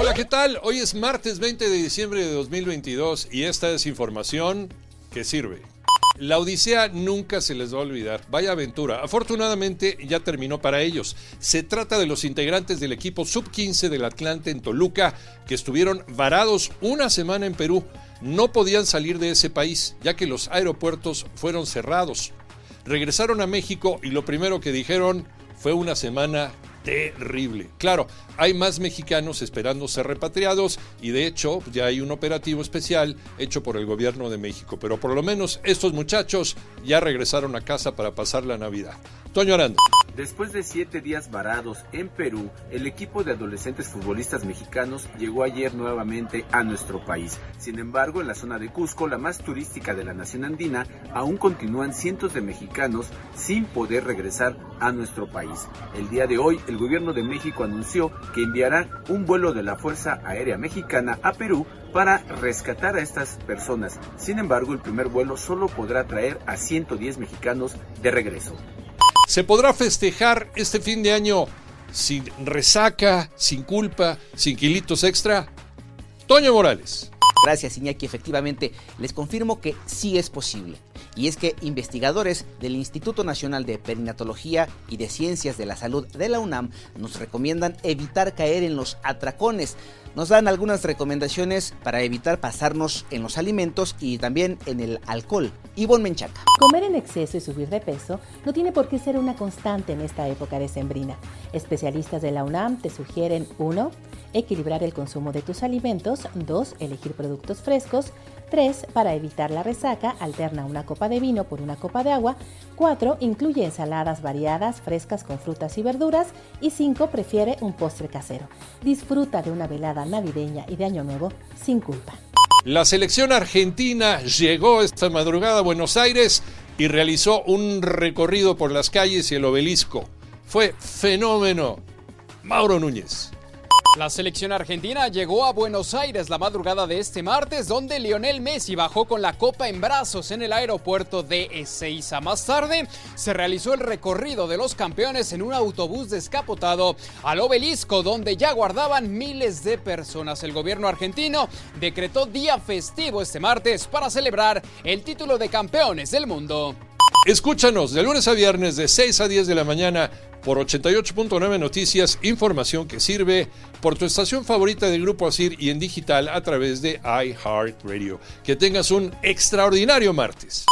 Hola, ¿qué tal? Hoy es martes 20 de diciembre de 2022 y esta es información que sirve. La Odisea nunca se les va a olvidar. Vaya aventura. Afortunadamente ya terminó para ellos. Se trata de los integrantes del equipo sub-15 del Atlante en Toluca que estuvieron varados una semana en Perú. No podían salir de ese país ya que los aeropuertos fueron cerrados. Regresaron a México y lo primero que dijeron fue una semana terrible. Claro, hay más mexicanos esperando ser repatriados y de hecho ya hay un operativo especial hecho por el gobierno de México, pero por lo menos estos muchachos ya regresaron a casa para pasar la Navidad. Toño Aranda. Después de siete días varados en Perú, el equipo de adolescentes futbolistas mexicanos llegó ayer nuevamente a nuestro país. Sin embargo, en la zona de Cusco, la más turística de la nación andina, aún continúan cientos de mexicanos sin poder regresar a nuestro país. El día de hoy, el gobierno de México anunció que enviará un vuelo de la Fuerza Aérea Mexicana a Perú para rescatar a estas personas. Sin embargo, el primer vuelo solo podrá traer a 110 mexicanos de regreso. ¿Se podrá festejar este fin de año sin resaca, sin culpa, sin kilitos extra? Toño Morales. Gracias, Iñaki. Efectivamente, les confirmo que sí es posible. Y es que investigadores del Instituto Nacional de Perinatología y de Ciencias de la Salud de la UNAM nos recomiendan evitar caer en los atracones nos dan algunas recomendaciones para evitar pasarnos en los alimentos y también en el alcohol. Ivonne Menchaca. Comer en exceso y subir de peso no tiene por qué ser una constante en esta época decembrina. Especialistas de la UNAM te sugieren 1. Equilibrar el consumo de tus alimentos. 2. Elegir productos frescos. 3. Para evitar la resaca, alterna una copa de vino por una copa de agua. 4. Incluye ensaladas variadas, frescas con frutas y verduras. Y 5. Prefiere un postre casero. Disfruta de una velada navideña y de Año Nuevo sin culpa. La selección argentina llegó esta madrugada a Buenos Aires y realizó un recorrido por las calles y el obelisco. Fue fenómeno. Mauro Núñez. La selección argentina llegó a Buenos Aires la madrugada de este martes, donde Lionel Messi bajó con la copa en brazos en el aeropuerto de Ezeiza. Más tarde se realizó el recorrido de los campeones en un autobús descapotado al obelisco, donde ya guardaban miles de personas. El gobierno argentino decretó día festivo este martes para celebrar el título de campeones del mundo. Escúchanos de lunes a viernes de 6 a 10 de la mañana por 88.9 Noticias, información que sirve por tu estación favorita del Grupo Asir y en digital a través de iHeartRadio. Que tengas un extraordinario martes.